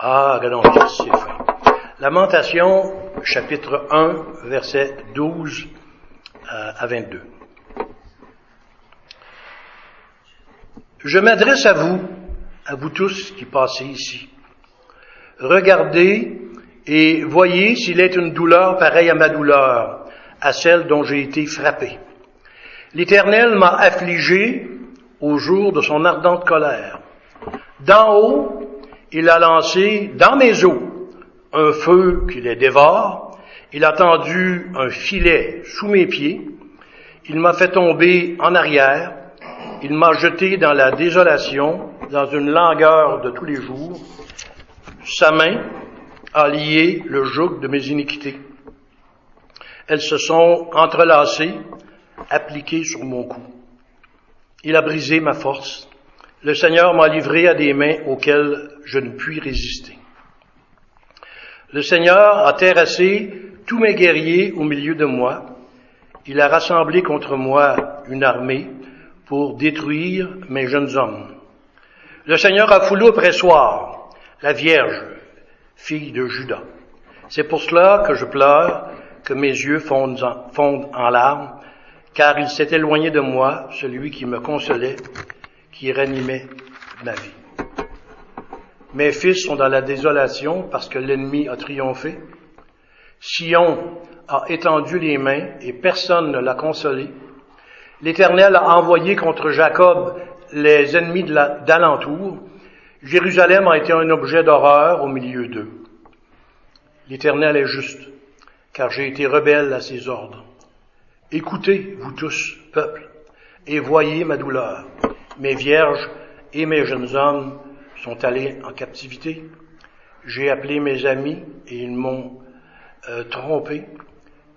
Ah, regardons, c'est fin. Lamentation, chapitre 1, verset 12 euh, à 22. Je m'adresse à vous, à vous tous qui passez ici. Regardez et voyez s'il est une douleur pareille à ma douleur, à celle dont j'ai été frappé. L'Éternel m'a affligé au jour de son ardente colère. D'en haut, il a lancé dans mes os un feu qui les dévore. Il a tendu un filet sous mes pieds. Il m'a fait tomber en arrière. Il m'a jeté dans la désolation, dans une langueur de tous les jours. Sa main a lié le joug de mes iniquités. Elles se sont entrelacées, appliquées sur mon cou. Il a brisé ma force. Le Seigneur m'a livré à des mains auxquelles je ne puis résister. Le Seigneur a terrassé tous mes guerriers au milieu de moi. Il a rassemblé contre moi une armée pour détruire mes jeunes hommes. Le Seigneur a foulé au pressoir la Vierge, fille de Judas. C'est pour cela que je pleure, que mes yeux fondent en, fondent en larmes, car il s'est éloigné de moi, celui qui me consolait, qui ranimait ma vie. Mes fils sont dans la désolation parce que l'ennemi a triomphé. Sion a étendu les mains et personne ne l'a consolé. L'Éternel a envoyé contre Jacob les ennemis d'alentour. Jérusalem a été un objet d'horreur au milieu d'eux. L'Éternel est juste, car j'ai été rebelle à ses ordres. Écoutez, vous tous, peuple, et voyez ma douleur. Mes vierges et mes jeunes hommes sont allés en captivité. J'ai appelé mes amis et ils m'ont euh, trompé.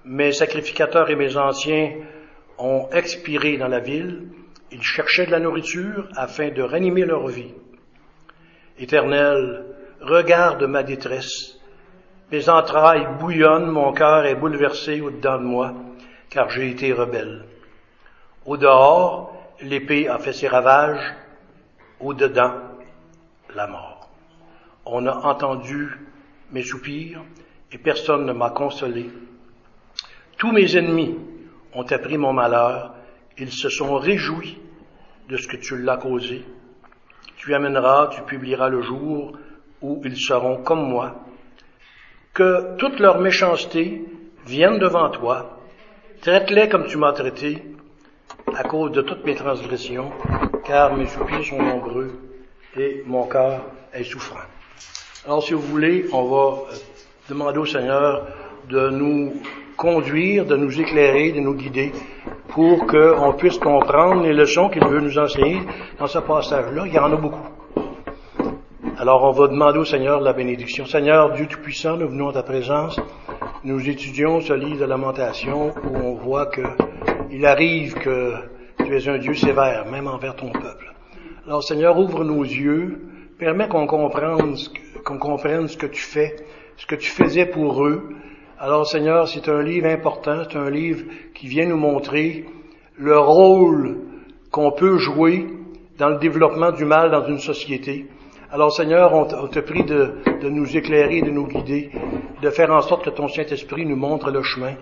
Mes sacrificateurs et mes anciens ont expiré dans la ville. Ils cherchaient de la nourriture afin de ranimer leur vie. Éternel, regarde ma détresse. Mes entrailles bouillonnent, mon cœur est bouleversé au-dedans de moi, car j'ai été rebelle. Au dehors, l'épée a fait ses ravages. Au dedans, la mort. On a entendu mes soupirs et personne ne m'a consolé. Tous mes ennemis ont appris mon malheur. Ils se sont réjouis de ce que tu l'as causé. Tu amèneras, tu publieras le jour où ils seront comme moi. Que toute leur méchanceté vienne devant toi. Traite-les comme tu m'as traité à cause de toutes mes transgressions, car mes soupirs sont nombreux et mon cœur est souffrant. Alors, si vous voulez, on va euh, demander au Seigneur de nous conduire, de nous éclairer, de nous guider pour qu'on puisse comprendre les leçons qu'il veut nous enseigner dans ce passage-là. Il y en a beaucoup. Alors, on va demander au Seigneur la bénédiction. Seigneur, Dieu Tout-Puissant, nous venons à ta présence. Nous étudions ce livre de lamentation où on voit que il arrive que tu es un Dieu sévère, même envers ton peuple. Alors Seigneur, ouvre nos yeux, permets qu'on comprenne, qu'on comprenne ce que tu fais, ce que tu faisais pour eux. Alors Seigneur, c'est un livre important, c'est un livre qui vient nous montrer le rôle qu'on peut jouer dans le développement du mal dans une société. Alors Seigneur, on te prie de, nous éclairer, de nous guider, de faire en sorte que ton Saint-Esprit nous montre le chemin,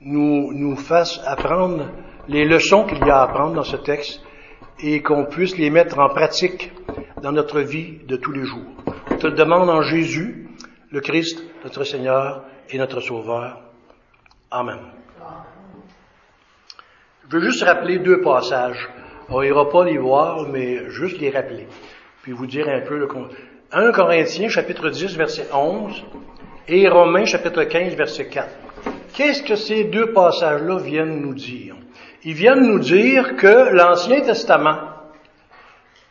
nous, nous fasse apprendre les leçons qu'il y a à apprendre dans ce texte et qu'on puisse les mettre en pratique dans notre vie de tous les jours. On te demande en Jésus, le Christ, notre Seigneur et notre Sauveur. Amen. Je veux juste rappeler deux passages. On n'ira pas les voir, mais juste les rappeler. Puis vous dire un peu le 1 Corinthiens chapitre 10 verset 11 et Romains chapitre 15 verset 4. Qu'est-ce que ces deux passages-là viennent nous dire? Ils viennent nous dire que l'Ancien Testament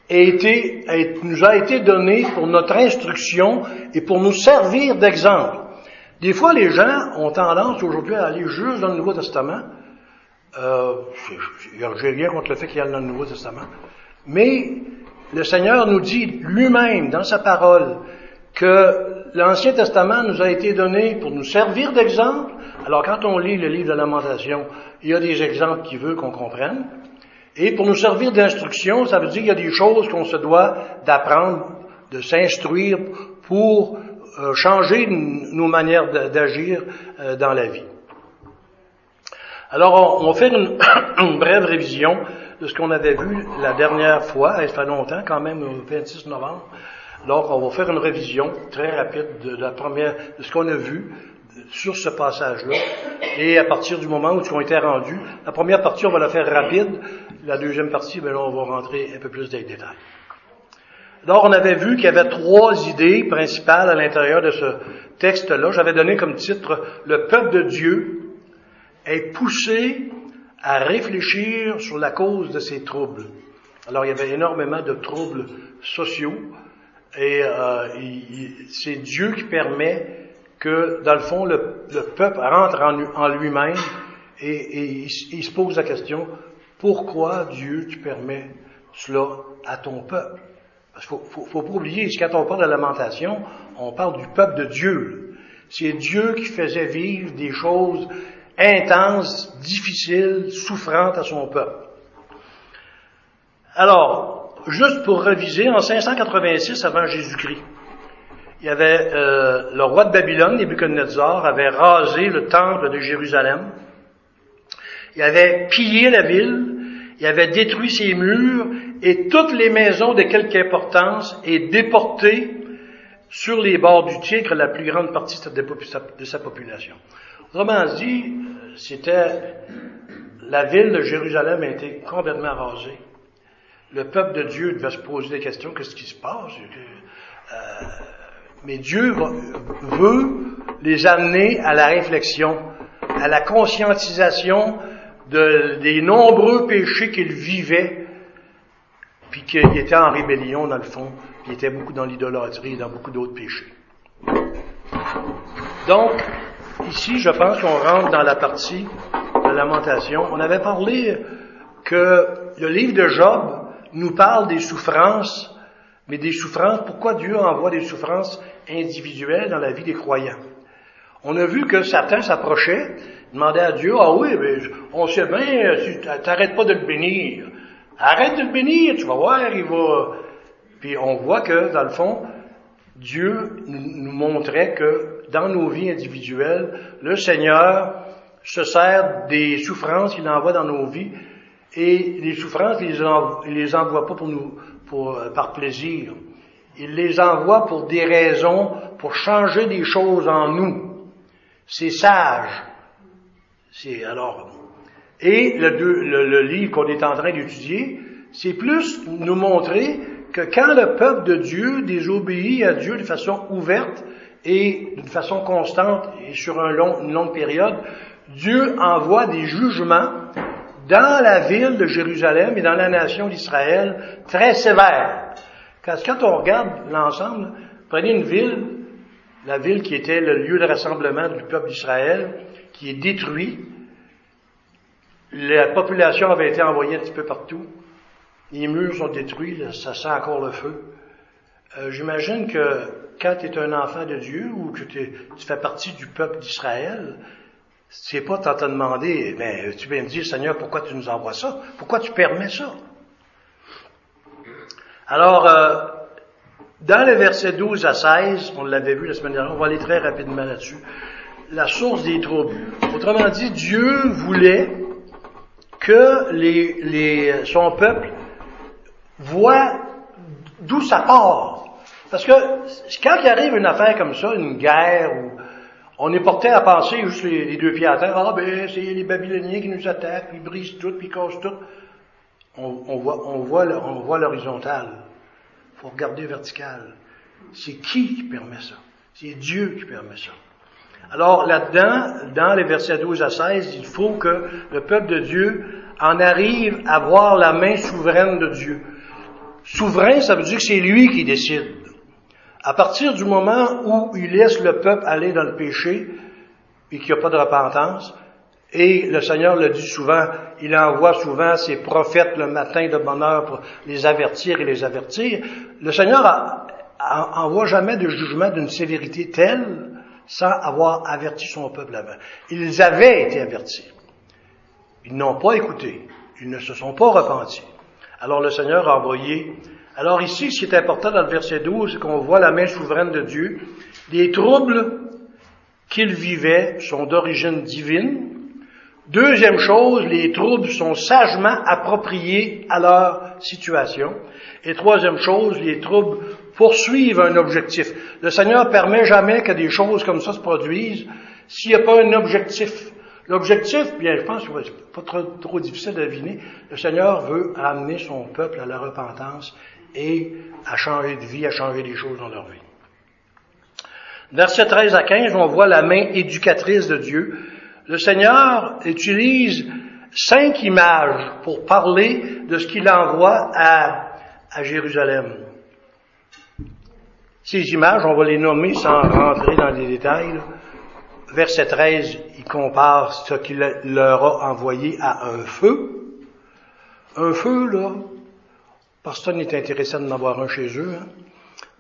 a été, nous a été donné pour notre instruction et pour nous servir d'exemple. Des fois, les gens ont tendance aujourd'hui à aller juste dans le Nouveau Testament. Euh, J'ai rien contre le fait qu'il y a dans le Nouveau Testament. Mais le Seigneur nous dit lui-même dans sa parole que l'Ancien Testament nous a été donné pour nous servir d'exemple. Alors quand on lit le livre de la Lamentation, il y a des exemples qu'il veut qu'on comprenne. Et pour nous servir d'instruction, ça veut dire qu'il y a des choses qu'on se doit d'apprendre, de s'instruire pour euh, changer nos manières d'agir euh, dans la vie. Alors, on, faire une, une, brève révision de ce qu'on avait vu la dernière fois, il fait longtemps quand même, le 26 novembre. Donc, on va faire une révision très rapide de, la première, de ce qu'on a vu sur ce passage-là. Et à partir du moment où on était rendu, la première partie, on va la faire rapide. La deuxième partie, ben là, on va rentrer un peu plus dans les détails. Donc, on avait vu qu'il y avait trois idées principales à l'intérieur de ce texte-là. J'avais donné comme titre Le peuple de Dieu est poussé à réfléchir sur la cause de ses troubles. Alors, il y avait énormément de troubles sociaux et euh, c'est Dieu qui permet que, dans le fond, le, peuple rentre en, lui-même et, il, se pose la question, pourquoi Dieu, tu permets cela à ton peuple? Parce qu'il faut, faut, pas oublier, quand on parle de lamentation, on parle du peuple de Dieu. C'est Dieu qui faisait vivre des choses intenses, difficiles, souffrantes à son peuple. Alors, juste pour réviser, en 586 avant Jésus-Christ, il y avait euh, le roi de Babylone, Nebuchadnezzar, avait rasé le temple de Jérusalem. Il avait pillé la ville, il avait détruit ses murs et toutes les maisons de quelque importance et déporté sur les bords du Tigre la plus grande partie de sa population. Autrement dit, c'était la ville de Jérusalem a été complètement rasée. Le peuple de Dieu devait se poser des questions, qu'est-ce qui se passe? Euh, mais Dieu veut les amener à la réflexion, à la conscientisation de, des nombreux péchés qu'ils vivaient, puis qu'ils étaient en rébellion dans le fond, puis ils étaient beaucoup dans l'idolâtrie et dans beaucoup d'autres péchés. Donc, ici, je pense qu'on rentre dans la partie de lamentation. On avait parlé que le livre de Job nous parle des souffrances mais des souffrances, pourquoi Dieu envoie des souffrances individuelles dans la vie des croyants? On a vu que Satan s'approchait, demandait à Dieu, ah oui, mais on sait bien, t'arrêtes pas de le bénir. Arrête de le bénir, tu vas voir, il va... Puis on voit que, dans le fond, Dieu nous montrait que dans nos vies individuelles, le Seigneur se sert des souffrances qu'il envoie dans nos vies et les souffrances, il les, les envoie pas pour nous, pour, euh, par plaisir. Il les envoie pour des raisons, pour changer des choses en nous. C'est sage. C'est alors. Et le livre qu'on est en train d'étudier, c'est plus nous montrer que quand le peuple de Dieu désobéit à Dieu de façon ouverte et d'une façon constante et sur une longue période, Dieu envoie des jugements dans la ville de Jérusalem et dans la nation d'Israël très sévère. Quand on regarde l'ensemble, prenez une ville, la ville qui était le lieu de rassemblement du peuple d'Israël, qui est détruite. La population avait été envoyée un petit peu partout. Les murs sont détruits, ça sent encore le feu. Euh, j'imagine que quand tu es un enfant de Dieu ou que tu fais partie du peuple d'Israël, c'est pas tant te demander, mais tu viens me dire, Seigneur, pourquoi tu nous envoies ça? Pourquoi tu permets ça? Alors, euh, dans les versets 12 à 16, on l'avait vu la semaine dernière, on va aller très rapidement là-dessus, la source des troubles. Autrement dit, Dieu voulait que les, les, son peuple voit d'où ça part. Parce que quand il arrive une affaire comme ça, une guerre ou on est porté à penser juste les, deux pieds à terre, ah ben c'est les Babyloniens qui nous attaquent, ils brisent tout, puis ils cassent tout. On, voit, on voit, on voit faut regarder vertical. C'est qui qui permet ça? C'est Dieu qui permet ça. Alors là-dedans, dans les versets 12 à 16, il faut que le peuple de Dieu en arrive à voir la main souveraine de Dieu. Souverain, ça veut dire que c'est lui qui décide. À partir du moment où il laisse le peuple aller dans le péché et qu'il n'y a pas de repentance, et le Seigneur le dit souvent, il envoie souvent ses prophètes le matin de bonne heure pour les avertir et les avertir. Le Seigneur envoie jamais de jugement d'une sévérité telle sans avoir averti son peuple avant. Ils avaient été avertis. Ils n'ont pas écouté. Ils ne se sont pas repentis. Alors le Seigneur a envoyé Alors ici, ce qui est important dans le verset 12, c'est qu'on voit la main souveraine de Dieu. Les troubles qu'il vivait sont d'origine divine. Deuxième chose, les troubles sont sagement appropriés à leur situation. Et troisième chose, les troubles poursuivent un objectif. Le Seigneur permet jamais que des choses comme ça se produisent s'il n'y a pas un objectif. L'objectif, bien, je pense que c'est pas trop, difficile à deviner. Le Seigneur veut amener son peuple à la repentance et à changer de vie, à changer des choses dans leur vie. Verset 13 à 15, on voit la main éducatrice de Dieu. Le Seigneur utilise cinq images pour parler de ce qu'il envoie à Jérusalem. Ces images, on va les nommer sans rentrer dans les détails. Verset 13, il compare ce qu'il leur a envoyé à un feu. Un feu, là, personne n'est intéressé d'en avoir un chez eux. Hein?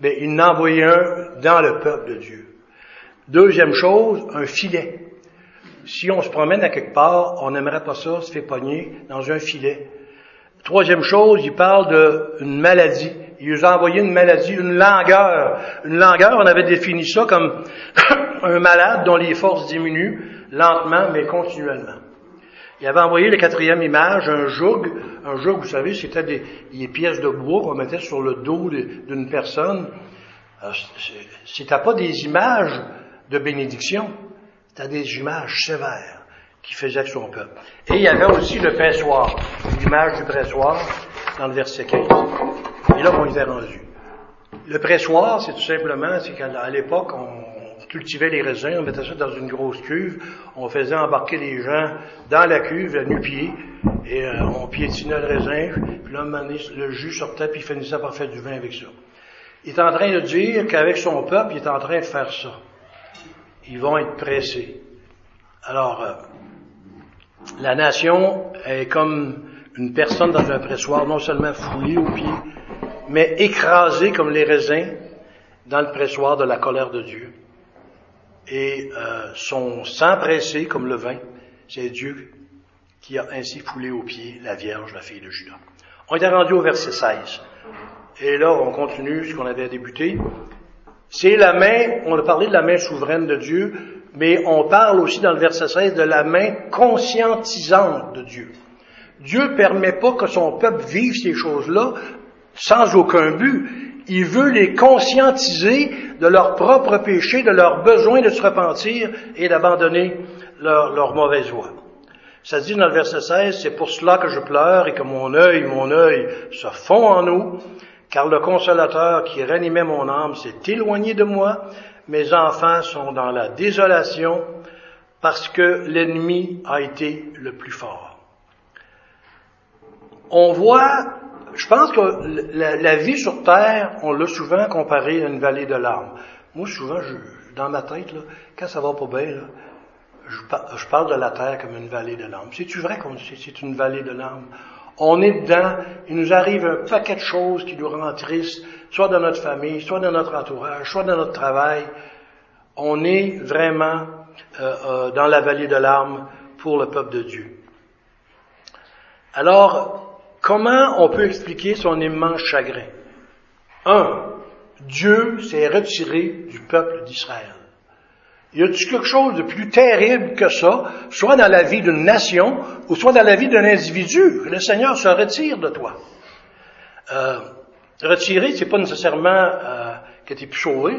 Mais il en a envoyé un dans le peuple de Dieu. Deuxième chose, un filet. Si on se promène à quelque part, on n'aimerait pas ça, se fait pogner dans un filet. Troisième chose, il parle d'une maladie. Il nous a envoyé une maladie, une langueur. Une langueur, on avait défini ça comme un malade dont les forces diminuent lentement mais continuellement. Il avait envoyé la quatrième image, un joug. Un joug, vous savez, c'était des, pièces de bois qu'on mettait sur le dos d'une personne. C'était pas des images de bénédiction, c'était des images sévères qui faisaient son peuple. Et il y avait aussi le pressoir, l'image du pressoir dans le verset 15. Et là, on y est rendu. Le pressoir, c'est tout simplement, c'est qu'à l'époque, on cultivait les raisins, on mettait ça dans une grosse cuve, on faisait embarquer les gens dans la cuve à nu-pied, et euh, on piétinait le raisin, puis là, le jus sortait, puis il finissait par faire du vin avec ça. Il est en train de dire qu'avec son peuple, il est en train de faire ça. Ils vont être pressés. Alors, euh, la nation est comme une personne dans un pressoir, non seulement foulée aux pieds, mais écrasée comme les raisins dans le pressoir de la colère de Dieu. Et euh, son sang pressé comme le vin, c'est Dieu qui a ainsi foulé aux pieds la Vierge, la fille de Judas. On est rendu au verset 16. Et là, on continue ce qu'on avait débuté. C'est la main, on a parlé de la main souveraine de Dieu, mais on parle aussi dans le verset 16 de la main conscientisante de Dieu. Dieu permet pas que son peuple vive ces choses-là sans aucun but. Il veut les conscientiser de leur propre péché, de leur besoin de se repentir et d'abandonner leur, leur mauvaise voie. Ça dit dans le verset 16, c'est pour cela que je pleure et que mon œil, mon œil se fond en eau, car le consolateur qui ranimait mon âme s'est éloigné de moi, mes enfants sont dans la désolation parce que l'ennemi a été le plus fort. On voit, je pense que la, vie sur Terre, on l'a souvent comparé à une vallée de larmes. Moi, souvent, je, dans ma tête, là, quand ça va pas bien, je, je, parle de la Terre comme une vallée de larmes. C'est-tu vrai qu'on c'est une vallée de larmes? On est dedans, il nous arrive un paquet de choses qui nous rendent tristes, soit dans notre famille, soit dans notre entourage, soit dans notre travail. On est vraiment euh, euh, dans la vallée de larmes pour le peuple de Dieu. Alors, comment on peut expliquer son immense chagrin? Un, Dieu s'est retiré du peuple d'Israël. Y a-t-il quelque chose de plus terrible que ça, soit dans la vie d'une nation, ou soit dans la vie d'un individu, le Seigneur se retire de toi? Euh, retirer, c'est pas nécessairement euh, que tu es plus sauvé.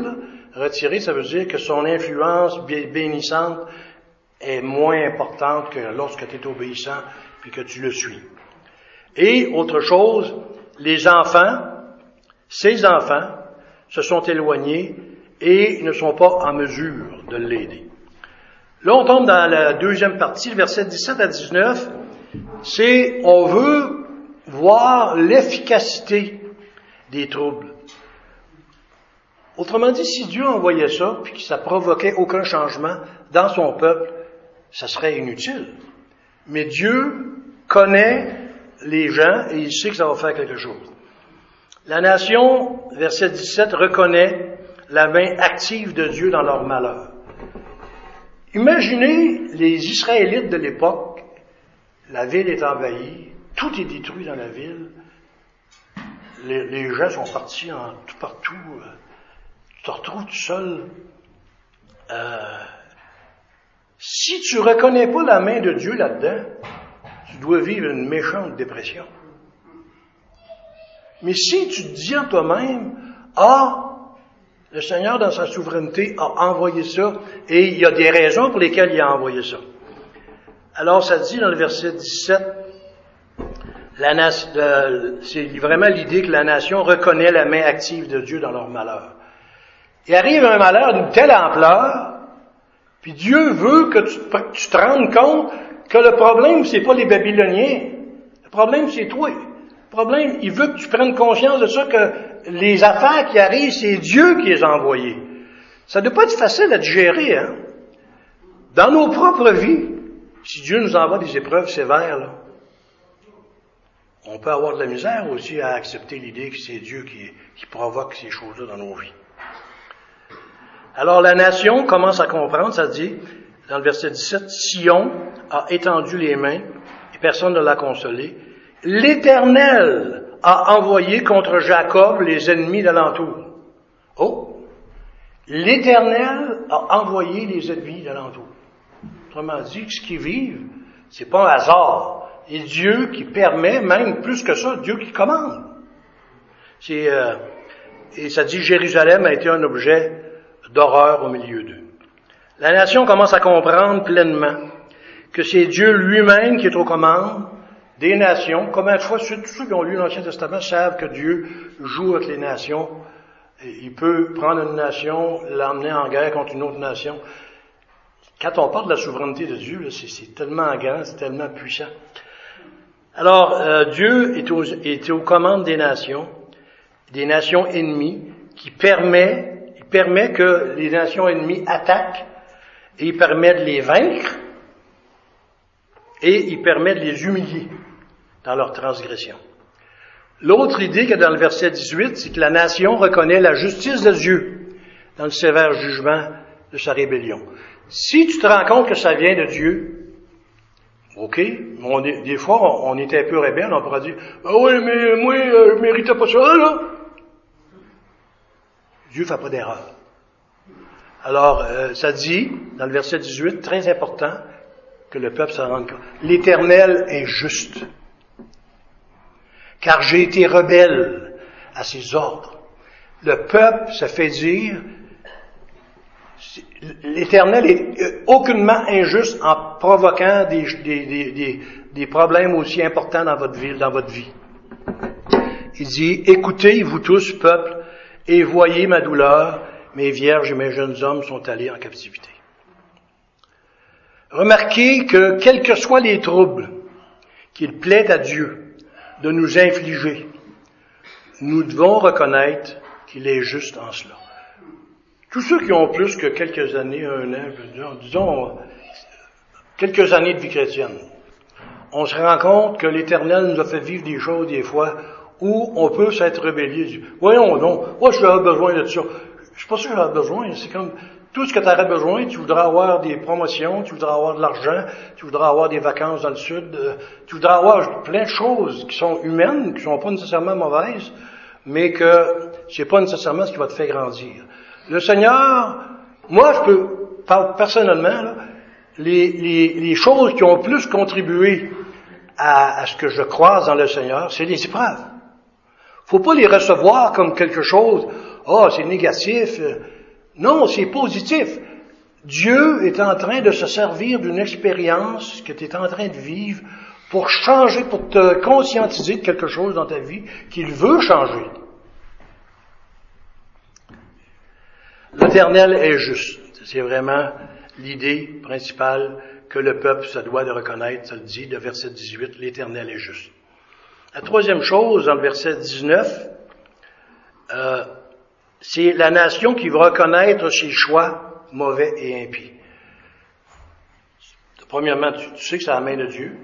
Retirer, ça veut dire que son influence bénissante est moins importante que lorsque tu es obéissant puis que tu le suis. Et autre chose, les enfants, ces enfants, se sont éloignés et ne sont pas en mesure de l'aider. Là, on tombe dans la deuxième partie, le verset 17 à 19. C'est, on veut voir l'efficacité des troubles. Autrement dit, si Dieu envoyait ça, puis que ça provoquait aucun changement dans son peuple, ça serait inutile. Mais Dieu connaît les gens et il sait que ça va faire quelque chose. La nation, verset 17, reconnaît la main active de Dieu dans leur malheur. Imaginez les Israélites de l'époque, la ville est envahie, tout est détruit dans la ville. les, gens sont partis en, tout partout. Euh, tu te retrouves tout seul. Euh, si tu reconnais pas la main de Dieu là-dedans, tu dois vivre une méchante dépression. Mais si tu te dis en toi-même, ah, le Seigneur, dans sa souveraineté, a envoyé ça, et il y a des raisons pour lesquelles il a envoyé ça. Alors, ça dit dans le verset 17, c'est vraiment l'idée que la nation reconnaît la main active de Dieu dans leur malheur. Il arrive un malheur d'une telle ampleur, puis Dieu veut que tu te rendes compte que le problème, c'est pas les Babyloniens. Le problème, c'est toi. Le problème, il veut que tu prennes conscience de ça, que les affaires qui arrivent, c'est Dieu qui les a envoyées. Ça ne doit pas être facile à digérer, hein. Dans nos propres vies, si Dieu nous envoie des épreuves sévères, là, on peut avoir de la misère aussi à accepter l'idée que c'est Dieu qui, qui provoque ces choses-là dans nos vies. Alors la nation commence à comprendre, ça dit, dans le verset 17, Sion a étendu les mains et personne ne l'a consolé. L'Éternel a envoyé contre Jacob les ennemis d'alentour. Oh! L'Éternel a envoyé les ennemis d'alentour. Autrement dit, ce qu'ils vivent, c'est pas un hasard. Et Dieu qui permet, même plus que ça, Dieu qui commande. C'est, euh, et ça dit Jérusalem a été un objet d'horreur au milieu d'eux. La nation commence à comprendre pleinement que c'est Dieu lui-même qui est aux commandes des nations. Combien de fois, tous ceux qui ont lu l'Ancien Testament savent que Dieu joue avec les nations. Il peut prendre une nation, l'emmener en guerre contre une autre nation. Quand on parle de la souveraineté de Dieu, c'est tellement grand, c'est tellement puissant. Alors, euh, Dieu est aux, est aux commandes des nations, des nations ennemies, qui permet, il permet que les nations ennemies attaquent il permet de les vaincre et il permet de les humilier dans leur transgression. L'autre idée a dans le verset 18, c'est que la nation reconnaît la justice de Dieu dans le sévère jugement de sa rébellion. Si tu te rends compte que ça vient de Dieu, OK, des fois on, était un peu rebelle, on pourrait dire, ah oui, mais moi, euh, je méritais pas ça, là. Dieu fait pas d'erreur. Alors, euh, ça dit, dans le verset 18, très important, que le peuple s'en rende compte. L'Éternel est juste, car j'ai été rebelle à ses ordres. Le peuple se fait dire, l'Éternel est aucunement injuste en provoquant des, des, des, problèmes aussi importants dans votre ville, dans votre vie. Il dit, écoutez, vous tous, peuple, et voyez ma douleur, mes vierges et mes jeunes hommes sont allés en captivité. Remarquez que quels que soient les troubles qu'il plaît à Dieu de nous infliger, nous devons reconnaître qu'il est juste en cela. Tous ceux qui ont plus que quelques années, un an, disons, quelques années de vie chrétienne, on se rend compte que l'Éternel nous a fait vivre des choses des fois où on peut s'être rebellé. Voyons donc, moi je suis besoin de ça. Je suis pas sûr que besoin. C'est comme tout ce que tu aurais besoin. Tu voudrais avoir des promotions, tu voudrais avoir de l'argent, tu voudrais avoir des vacances dans le sud, euh, tu voudrais avoir plein de choses qui sont humaines, qui sont pas nécessairement mauvaises, mais que c'est pas nécessairement ce qui va te faire grandir. Le Seigneur, moi je peux, personnellement, les, les, les, choses qui ont plus contribué à, à ce que je croise dans le Seigneur, c'est les épreuves. Faut pas les recevoir comme quelque chose, oh, c'est négatif. Non, c'est positif. Dieu est en train de se servir d'une expérience que tu es en train de vivre pour changer, pour te conscientiser de quelque chose dans ta vie qu'il veut changer. L'Éternel est juste. C'est vraiment l'idée principale que le peuple se doit de reconnaître. Ça le dit, de verset 18, l'Éternel est juste. La troisième chose, dans le verset 19, euh, c'est la nation qui va reconnaître ses choix mauvais et impies. Premièrement, tu, sais que c'est la main de Dieu.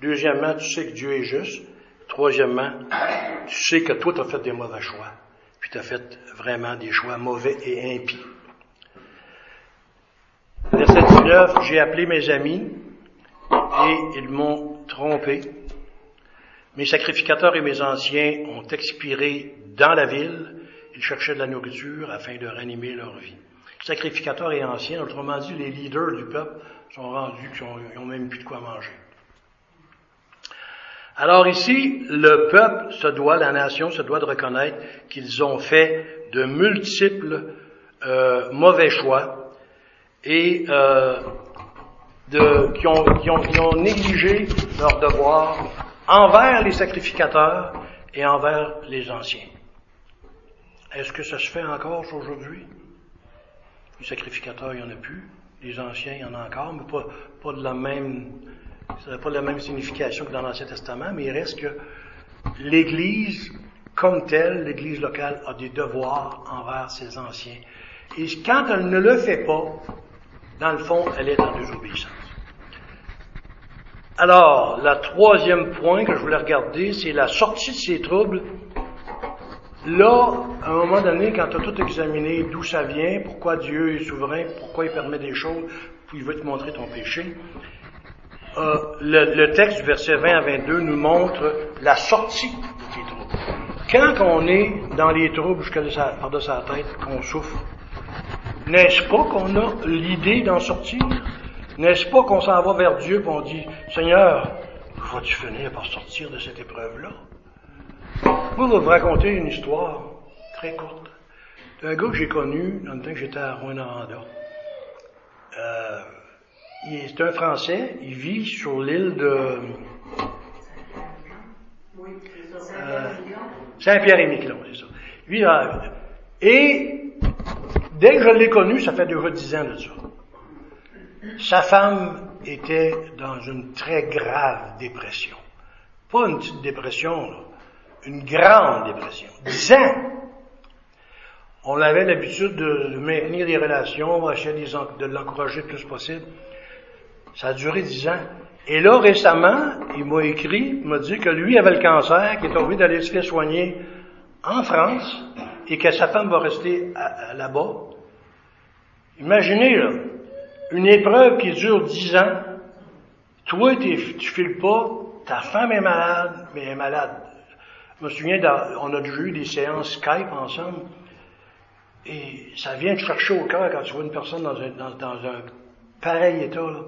Deuxièmement, tu sais que Dieu est juste. Troisièmement, tu sais que toi, tu as fait des mauvais choix. Puis tu as fait vraiment des choix mauvais et impies. Verset 19, j'ai appelé mes amis et ils m'ont trompé. Mes sacrificateurs et mes anciens ont expiré dans la ville. Ils cherchaient de la nourriture afin de ranimer leur vie. Sacrificateurs et anciens, autrement dit, les leaders du peuple sont rendus, ils n'ont même plus de quoi manger. Alors ici, le peuple se doit, la nation se doit de reconnaître qu'ils ont fait de multiples euh, mauvais choix et euh, qui, ont, ont négligé leur devoir envers les sacrificateurs et envers les anciens. Est-ce que ça se fait encore aujourd'hui? Les sacrificateurs, il n'y en a plus. Les anciens, il y en a encore, mais pas, de la même, ça pas la même signification que dans l'Ancien Testament, mais il reste que l'Église, comme telle, l'Église locale, a des devoirs envers ses anciens. Et quand elle ne le fait pas, dans le fond, elle est en désobéissance. Alors, le troisième point que je voulais regarder, c'est la sortie de ces troubles. Là, à un moment donné, quand tu as tout examiné, d'où ça vient, pourquoi Dieu est souverain, pourquoi il permet des choses, puis il veut te montrer ton péché, euh, le, texte du verset 20 à 22 nous montre la sortie de ces troubles. Quand on est dans les troubles jusqu'à par de sa tête, qu'on souffre, n'est-ce pas qu'on a l'idée d'en sortir? N'est-ce pas qu'on s'en va vers Dieu et on dit, Seigneur, vas-tu finir par sortir de cette épreuve-là? Moi, je vais vous raconter une histoire très courte d'un gars que j'ai connu dans le temps que j'étais à Rwanda. Euh, c'est un Français, il vit sur l'île de euh, Saint-Pierre-et-Miquelon, c'est ça. Lui, et dès que je l'ai connu, ça fait déjà dix ans de ça. Sa femme était dans une très grave dépression. Pas une petite dépression, là. Une grande dépression. Dix ans. On avait l'habitude de maintenir des relations, de l'encourager le plus possible. Ça a duré dix ans. Et là, récemment, il m'a écrit, il m'a dit que lui avait le cancer, qu'il est envie d'aller se faire soigner en France et que sa femme va rester là-bas. Imaginez, là, une épreuve qui dure dix ans, toi, tu files pas, ta femme est malade, mais elle est malade. Je me souviens, on a déjà eu des séances Skype ensemble, et ça vient te chercher au cœur quand tu vois une personne dans un, dans, un pareil état. Là.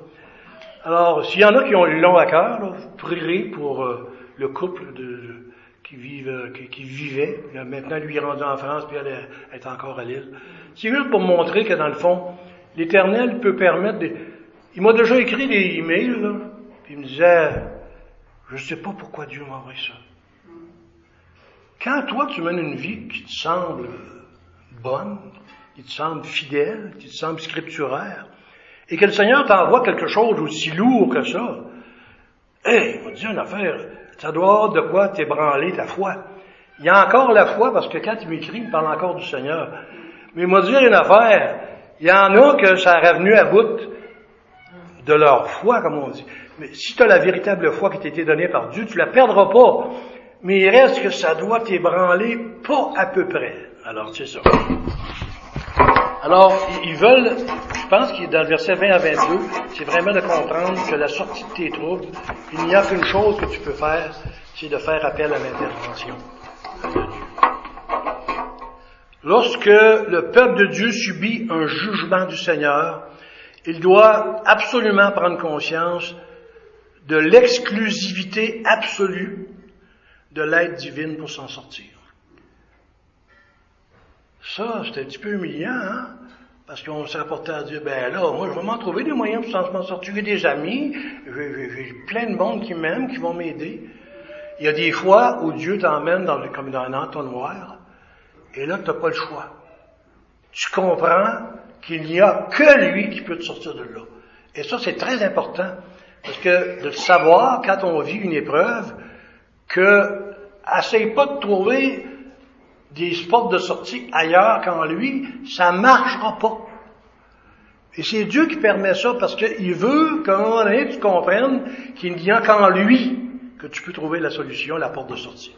Alors, s'il y en a qui ont le long à cœur, là, prierez pour euh, le couple de, qui, vive, euh, qui, vivait. maintenant, lui est rendu en France, puis elle est, encore à Lille. C'est juste pour montrer que, dans le fond, l'Éternel peut permettre des... Il m'a déjà écrit des emails, là, puis il me disait, je ne sais pas pourquoi Dieu m'a envoyé ça. Quand toi, tu mènes une vie qui te semble bonne, qui te semble fidèle, qui te semble scripturaire, et que le Seigneur t'envoie quelque chose aussi lourd que ça, hé, il m'a dit une affaire, ça doit avoir de quoi t'ébranler ta foi. Il y a encore la foi, parce que quand il m'écrit, il parle encore du Seigneur. Mais il m'a dit une affaire, il y en a que ça aurait venu à bout de leur foi, comme on dit. Mais si tu as la véritable foi qui t'a été donnée par Dieu, tu la perdras pas. Mais il reste que ça doit t'ébranler pas à peu près. Alors, c'est ça. Alors, ils veulent, je pense qu'il dans le verset 20 à 22, c'est vraiment de comprendre que la sortie de tes troubles, il n'y a qu'une chose que tu peux faire, c'est de faire appel à l'intervention de Dieu. Lorsque le peuple de Dieu subit un jugement du Seigneur, il doit absolument prendre conscience de l'exclusivité absolue de l'aide divine pour s'en sortir. Ça, c'est un petit peu humiliant, hein? Parce qu'on s'est rapporté à Dieu, ben là, moi, je vais m'en trouver des moyens pour s'en sortir. J'ai des amis, j'ai plein de monde qui m'aiment, qui vont m'aider. Il y a des fois où Dieu t'emmène dans, comme dans un entonnoir, et là, tu n'as pas le choix. Tu comprends qu'il n'y a que lui qui peut te sortir de là. Et ça, c'est très important. Parce que de savoir, quand on vit une épreuve, que essaye pas de trouver des spots de sortie ailleurs qu'en lui, ça marchera pas. Et c'est Dieu qui permet ça parce qu'il veut qu'à un moment donné, tu comprennes qu'il n'y a qu'en lui que tu peux trouver la solution, la porte de sortie.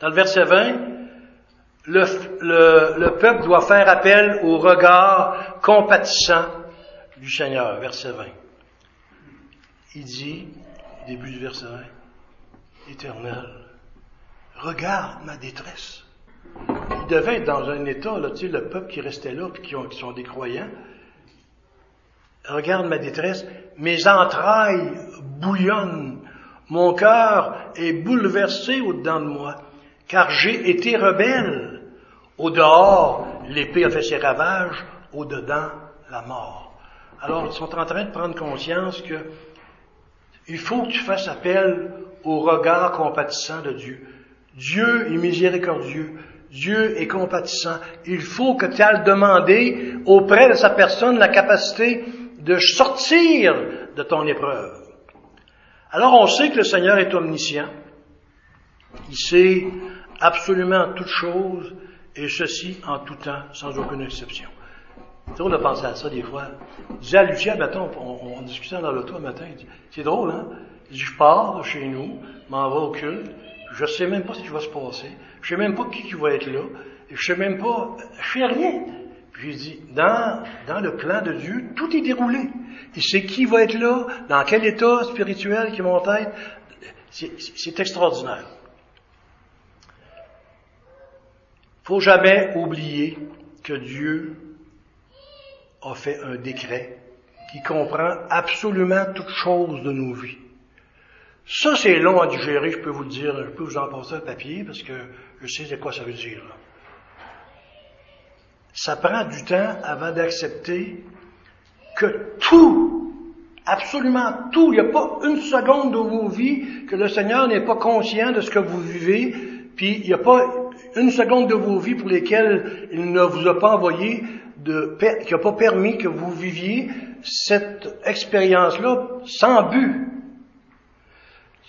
Dans le verset 20, le, le, peuple doit faire appel au regard compatissant du Seigneur, verset 20. Il dit, début du verset 20, Éternel, regarde ma détresse. Il devait être dans un état, là, tu sais, le peuple qui restait là, puis qui, qui sont des croyants. Regarde ma détresse, mes entrailles bouillonnent, mon cœur est bouleversé au-dedans de moi, car j'ai été rebelle. Au dehors, l'épée a fait ses ravages, au dedans, la mort. Alors, ils sont en train de prendre conscience que il faut que tu fasses appel au regard compatissant de Dieu. Dieu est miséricordieux. Dieu est compatissant. Il faut que tu ailles demander auprès de sa personne la capacité de sortir de ton épreuve. Alors on sait que le Seigneur est omniscient. Il sait absolument toutes choses et ceci en tout temps, sans aucune exception. C'est drôle de penser à ça des fois. Je disais à Lucien, mettons, on, on, discutait dans l'auto un matin, c'est drôle, hein? Je, dis, je pars de chez nous, m'en vais au culte, je sais même pas ce qui va se passer, je sais même pas qui, qui va être là, je sais même pas, je fais rien. Puis il dit, dans, dans le plan de Dieu, tout est déroulé. Il sait qui va être là, dans quel état spirituel qui vont être. C'est extraordinaire. faut jamais oublier que Dieu a fait un décret qui comprend absolument toutes choses de nos vies. Ça, c'est long à digérer, je peux vous le dire. Je peux vous en passer un papier parce que je sais de quoi ça veut dire. Ça prend du temps avant d'accepter que tout, absolument tout, il n'y a pas une seconde de vos vies que le Seigneur n'est pas conscient de ce que vous vivez, puis il n'y a pas une seconde de vos vies pour lesquelles il ne vous a pas envoyé de, qui n'a pas permis que vous viviez cette expérience-là sans but.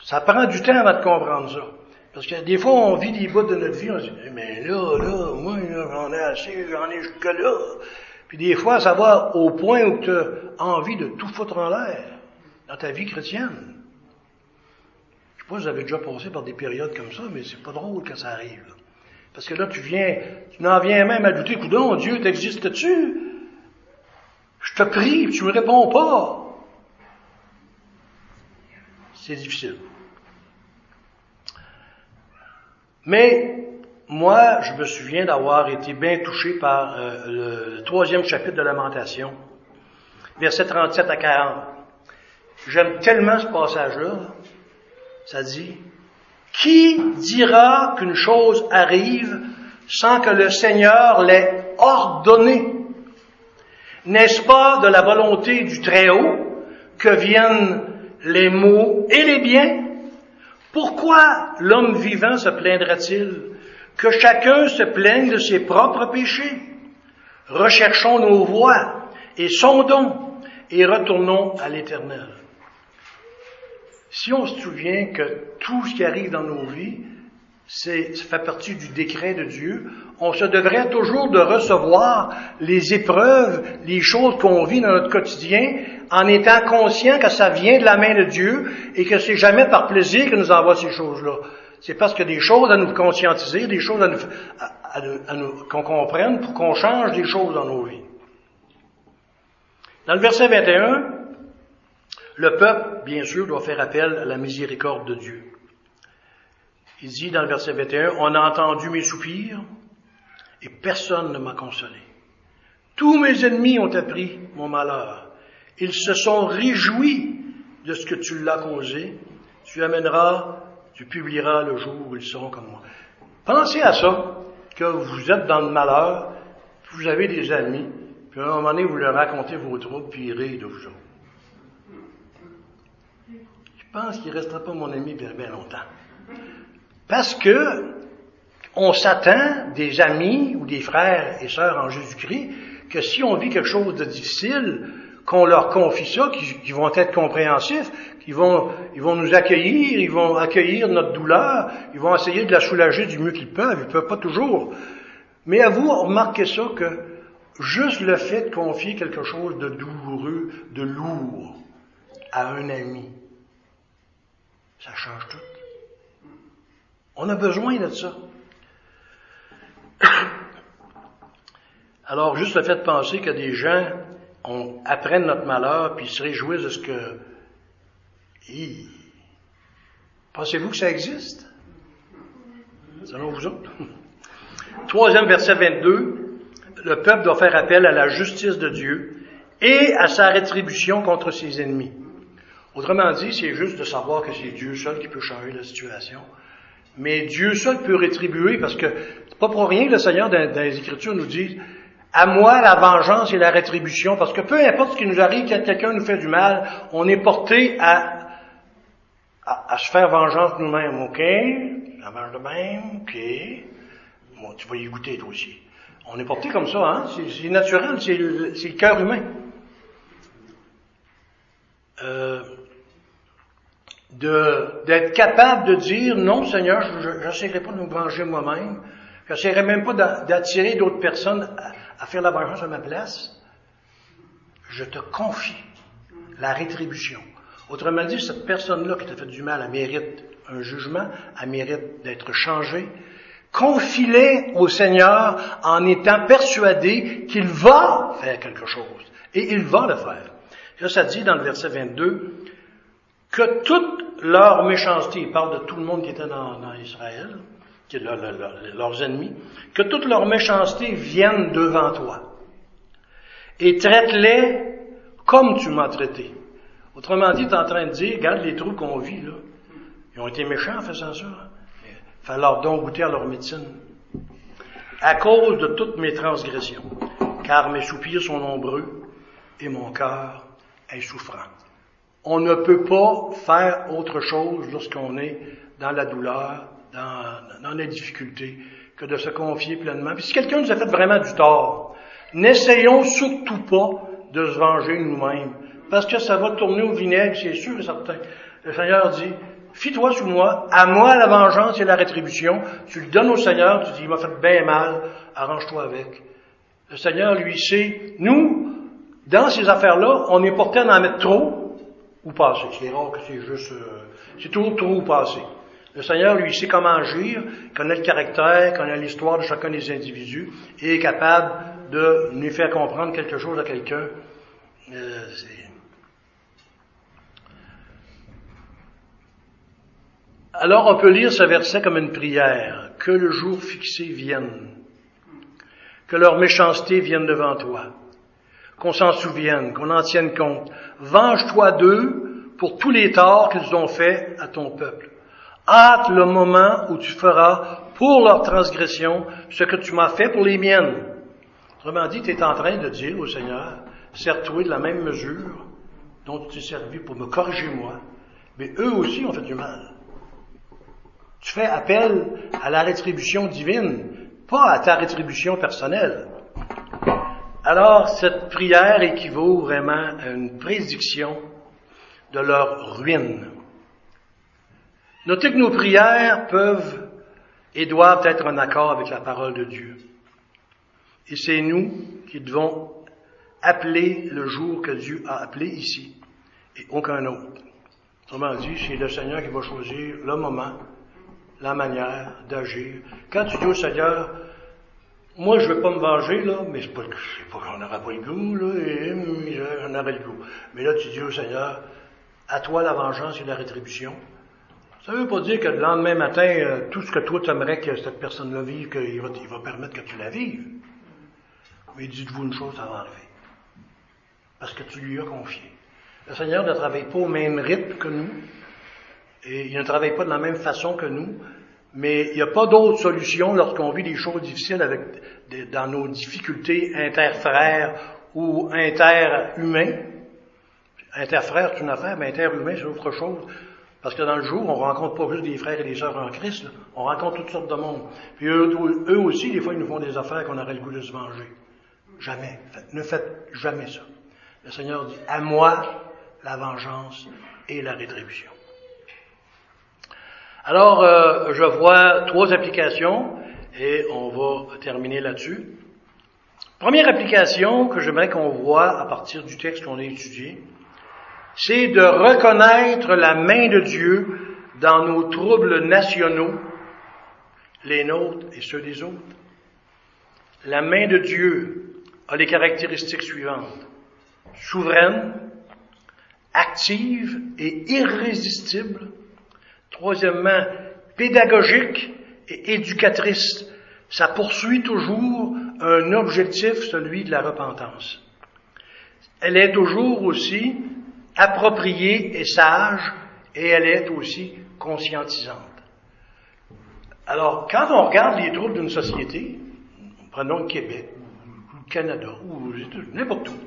Ça prend du temps avant de comprendre ça. Parce que des fois, on vit des bouts de notre vie, on se dit, mais là, là, moi, j'en ai assez, j'en ai jusque-là. Puis des fois, ça va au point où tu as envie de tout foutre en l'air dans ta vie chrétienne. Je sais pas si vous avez déjà passé par des périodes comme ça, mais c'est pas drôle quand ça arrive. Parce que là, tu viens, tu n'en viens même à douter, coudon, Dieu, t'existes-tu? Je te prie, tu me réponds pas. C'est difficile. Mais moi, je me souviens d'avoir été bien touché par euh, le troisième chapitre de Lamentation, versets 37 à 40. J'aime tellement ce passage-là. Ça dit, qui dira qu'une chose arrive sans que le Seigneur l'ait ordonné? N'est-ce pas de la volonté du Très-Haut que viennent les maux et les biens? Pourquoi l'homme vivant se plaindra-t-il? Que chacun se plaigne de ses propres péchés? Recherchons nos voies et sondons et retournons à l'Éternel. Si on se souvient que tout ce qui arrive dans nos vies, c'est, ça fait partie du décret de Dieu, on se devrait toujours de recevoir les épreuves, les choses qu'on vit dans notre quotidien, en étant conscient que ça vient de la main de Dieu et que c'est jamais par plaisir que nous envoie ces choses-là. C'est parce qu'il y a des choses à nous conscientiser, des choses à nous, à, à nous, qu'on comprenne pour qu'on change des choses dans nos vies. Dans le verset 21, le peuple, bien sûr, doit faire appel à la miséricorde de Dieu. Il dit dans le verset 21, on a entendu mes soupirs et personne ne m'a consolé. Tous mes ennemis ont appris mon malheur. Ils se sont réjouis de ce que tu l'as causé. Tu amèneras, tu publieras le jour où ils seront comme moi. Pensez à ça, que vous êtes dans le malheur, vous avez des amis, puis à un moment donné, vous leur racontez vos troubles, puis ils rient de vous. Je pense qu'il ne restera pas mon ami bien, bien longtemps. Parce que on s'attend des amis ou des frères et sœurs en Jésus-Christ que si on vit quelque chose de difficile, qu'on leur confie ça, qu'ils vont être compréhensifs, qu'ils vont, vont nous accueillir, ils vont accueillir notre douleur, ils vont essayer de la soulager du mieux qu'ils peuvent, ils ne peuvent pas toujours. Mais à vous, remarquez ça que juste le fait de confier quelque chose de douloureux, de lourd à un ami, ça change tout. On a besoin de ça. Alors, juste le fait de penser que des gens on apprennent notre malheur puis se réjouissent de ce que. Pensez-vous que ça existe? Selon vous autres? Troisième verset 22, le peuple doit faire appel à la justice de Dieu et à sa rétribution contre ses ennemis. Autrement dit, c'est juste de savoir que c'est Dieu seul qui peut changer la situation. Mais Dieu seul peut rétribuer parce que c'est pas pour rien que le Seigneur dans, les Écritures nous dit à moi la vengeance et la rétribution, parce que peu importe ce qui nous arrive, quand quelqu'un nous fait du mal, on est porté à, à, se faire vengeance nous-mêmes, ok? La mange de même, ok? Bon, tu vas y goûter toi aussi. On est porté comme ça, hein? C'est naturel, c'est le, le cœur humain. Euh, d'être capable de dire non Seigneur, je n'essaierai pas de me venger moi-même, je même pas d'attirer d'autres personnes à, faire la vengeance à ma place. Je te confie la rétribution. Autrement dit, cette personne-là qui t'a fait du mal, elle mérite un jugement, elle mérite d'être changée. Confie-les au Seigneur en étant persuadé qu'il va faire quelque chose. Et il va le faire. Ça, ça dit dans le verset 22, que toute leur méchanceté, il parle de tout le monde qui était dans, Israël, qui est leurs ennemis, que toute leur méchanceté vienne devant toi. Et traite-les comme tu m'as traité. Autrement dit, tu es en train de dire, regarde les trous qu'on vit, là. Ils ont été méchants en faisant ça. Il fallait leur donc goûter à leur médecine. À cause de toutes mes transgressions, car mes soupirs sont nombreux et mon cœur est souffrant. On ne peut pas faire autre chose lorsqu'on est dans la douleur, dans, dans la difficulté, que de se confier pleinement. Puis si quelqu'un nous a fait vraiment du tort, n'essayons surtout pas de se venger nous-mêmes, parce que ça va tourner au vinaigre, c'est sûr et certain. Le Seigneur dit, Fie-toi sous moi, à moi la vengeance et la rétribution. Tu le donnes au Seigneur, tu dis, il m'a fait bien mal, arrange-toi avec. Le Seigneur, lui, sait, nous, dans ces affaires-là, on est porté à en mettre trop, ou passer. C'est rare que c'est juste, euh, c'est toujours trop ou passer. Le Seigneur, lui, sait comment agir, connaît le caractère, connaît l'histoire de chacun des individus et est capable de nous faire comprendre quelque chose à quelqu'un. Euh, Alors on peut lire ce verset comme une prière. Que le jour fixé vienne. Que leur méchanceté vienne devant toi qu'on s'en souvienne, qu'on en tienne compte. Venge-toi d'eux pour tous les torts qu'ils ont faits à ton peuple. Hâte le moment où tu feras pour leur transgression ce que tu m'as fait pour les miennes. Autrement dit, tu es en train de dire au Seigneur, sers-toi de la même mesure dont tu t'es servi pour me corriger moi, mais eux aussi ont fait du mal. Tu fais appel à la rétribution divine, pas à ta rétribution personnelle. Alors, cette prière équivaut vraiment à une prédiction de leur ruine. Notez que nos prières peuvent et doivent être en accord avec la parole de Dieu. Et c'est nous qui devons appeler le jour que Dieu a appelé ici, et aucun autre. Autrement dit, c'est le Seigneur qui va choisir le moment, la manière d'agir. Quand tu dis au Seigneur, moi, je vais pas me venger, là, mais c'est pas, pas qu'on n'aura pas le goût, là, et j'en aurais le goût. Mais là, tu dis au Seigneur, à toi la vengeance et la rétribution. Ça veut pas dire que le lendemain matin, euh, tout ce que toi tu aimerais que cette personne-là vive, qu'il va, il va permettre que tu la vives. Mais dites-vous une chose, va arriver. Parce que tu lui as confié. Le Seigneur ne travaille pas au même rythme que nous, et il ne travaille pas de la même façon que nous, mais il n'y a pas d'autre solution lorsqu'on vit des choses difficiles avec, dans nos difficultés interfrères ou interhumains. Interfrères, c'est une affaire, mais interhumain, c'est autre chose. Parce que dans le jour, on rencontre pas juste des frères et des sœurs en Christ, on rencontre toutes sortes de monde. Puis eux, eux, aussi, des fois, ils nous font des affaires qu'on aurait le goût de se venger. Jamais. Ne faites jamais ça. Le Seigneur dit, à moi la vengeance et la rétribution. Alors, euh, je vois trois applications et on va terminer là-dessus. Première application que j'aimerais qu'on voit à partir du texte qu'on a étudié, c'est de reconnaître la main de Dieu dans nos troubles nationaux, les nôtres et ceux des autres. La main de Dieu a les caractéristiques suivantes. Souveraine, active et irrésistible, Troisièmement, pédagogique et éducatrice. Ça poursuit toujours un objectif, celui de la repentance. Elle est toujours aussi appropriée et sage, et elle est aussi conscientisante. Alors, quand on regarde les troubles d'une société, prenons le Québec, ou le Canada, ou n'importe où,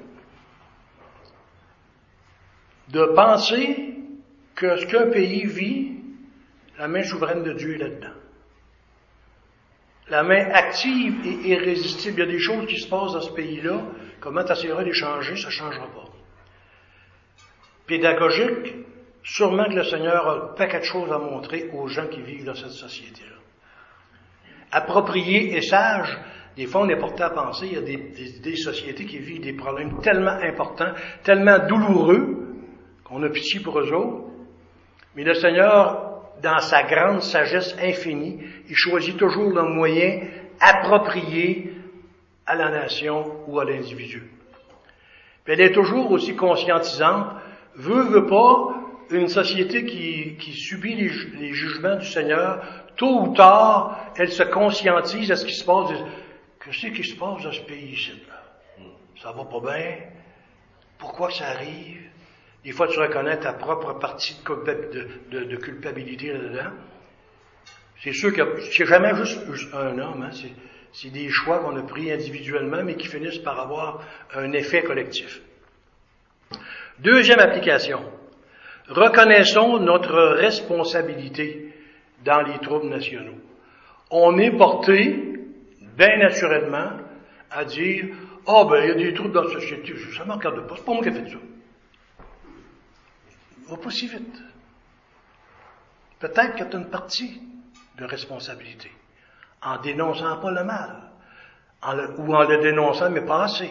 de penser que ce qu'un pays vit, la main souveraine de Dieu est là-dedans. La main active et irrésistible. Il y a des choses qui se passent dans ce pays-là. Comment tu essaieras de changer, ça ne changera pas. Pédagogique, sûrement que le Seigneur a un paquet de choses à montrer aux gens qui vivent dans cette société-là. Approprié et sage, des fois on est porté à penser, il y a des, des sociétés qui vivent des problèmes tellement importants, tellement douloureux, qu'on a pitié pour eux autres. Mais le Seigneur, dans sa grande sagesse infinie, il choisit toujours le moyen approprié à la nation ou à l'individu. Elle est toujours aussi conscientisante, veut, veut pas, une société qui, qui subit les, jugements du Seigneur, tôt ou tard, elle se conscientise à ce qui se passe. Qu'est-ce qui se passe dans ce pays-ci? Ça va pas bien? Pourquoi ça arrive? Des fois, tu reconnais ta propre partie de, culpabilité là-dedans. C'est sûr que c'est jamais juste un homme, hein, c'est des choix qu'on a pris individuellement, mais qui finissent par avoir un effet collectif. Deuxième application. Reconnaissons notre responsabilité dans les troubles nationaux. On est porté, bien naturellement, à dire, ah oh, ben, il y a des troubles dans la société, ça ne me regarde pas, c'est pas moi qui ai fait ça va pas si vite. Peut-être que tu as une partie de responsabilité en dénonçant pas le mal, ou en le dénonçant, mais pas assez,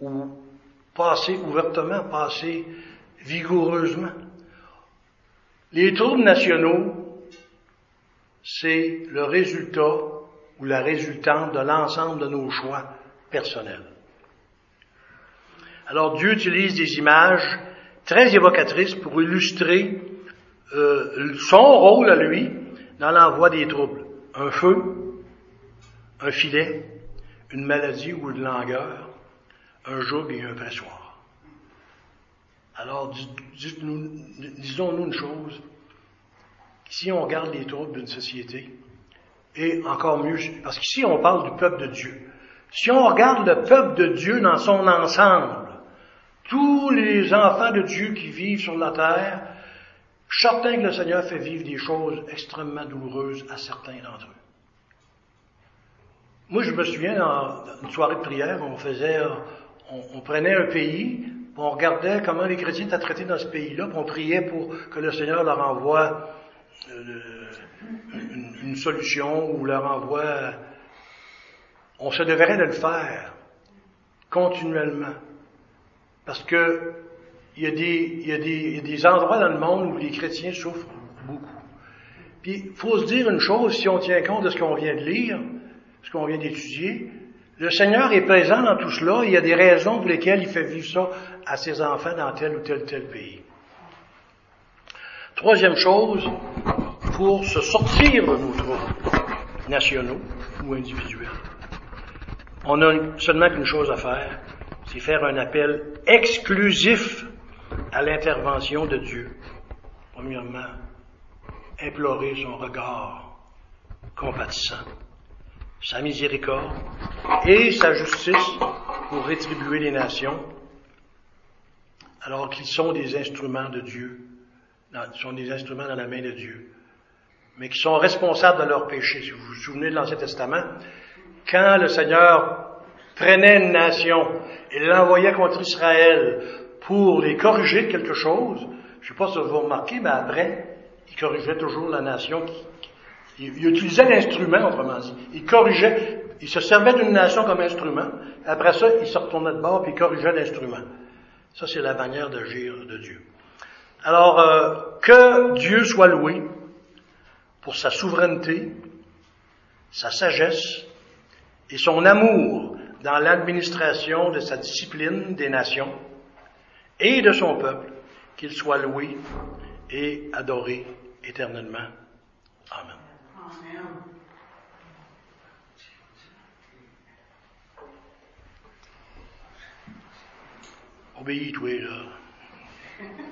ou pas assez ouvertement, pas assez vigoureusement. Les troubles nationaux, c'est le résultat ou la résultante de l'ensemble de nos choix personnels. Alors Dieu utilise des images très évocatrice pour illustrer euh, son rôle à lui dans l'envoi des troubles. Un feu, un filet, une maladie ou une langueur, un joug et un pressoir. Alors, disons-nous une chose. Si on regarde les troubles d'une société, et encore mieux, parce qu'ici on parle du peuple de Dieu. Si on regarde le peuple de Dieu dans son ensemble, tous les enfants de Dieu qui vivent sur la terre, certain que le Seigneur fait vivre des choses extrêmement douloureuses à certains d'entre eux. Moi, je me souviens, dans une soirée de prière, on faisait, on, prenait un pays, on regardait comment les chrétiens étaient traités dans ce pays-là, on priait pour que le Seigneur leur envoie euh, une, solution ou leur envoie. On se devrait de le faire continuellement. Parce que il y, a des, il, y a des, il y, a des, endroits dans le monde où les chrétiens souffrent beaucoup. Puis, il faut se dire une chose, si on tient compte de ce qu'on vient de lire, ce qu'on vient d'étudier, le Seigneur est présent dans tout cela, il y a des raisons pour lesquelles il fait vivre ça à ses enfants dans tel ou tel tel pays. Troisième chose, pour se sortir de nos troubles nationaux ou individuels, on a seulement qu'une chose à faire, c'est faire un appel exclusif à l'intervention de Dieu. Premièrement, implorer son regard compatissant, sa miséricorde et sa justice pour rétribuer les nations, alors qu'ils sont des instruments de Dieu, ils sont des instruments dans la main de Dieu, mais qui sont responsables de leurs péchés. Si vous vous souvenez de l'Ancien Testament, quand le Seigneur prenait une nation et l'envoyait contre Israël pour les corriger quelque chose, je ne sais pas si vous remarquez, mais après, il corrigeait toujours la nation. il, utilisait l'instrument, autrement dit. Il corrigeait, il se servait d'une nation comme instrument. Après ça, il se retournait de bord puis il corrigeait l'instrument. Ça, c'est la manière d'agir de Dieu. Alors, euh, que Dieu soit loué pour sa souveraineté, sa sagesse et son amour dans l'administration de sa discipline des nations et de son peuple, qu'il soit loué et adoré éternellement. Amen. Amen. Obéis-toi, là.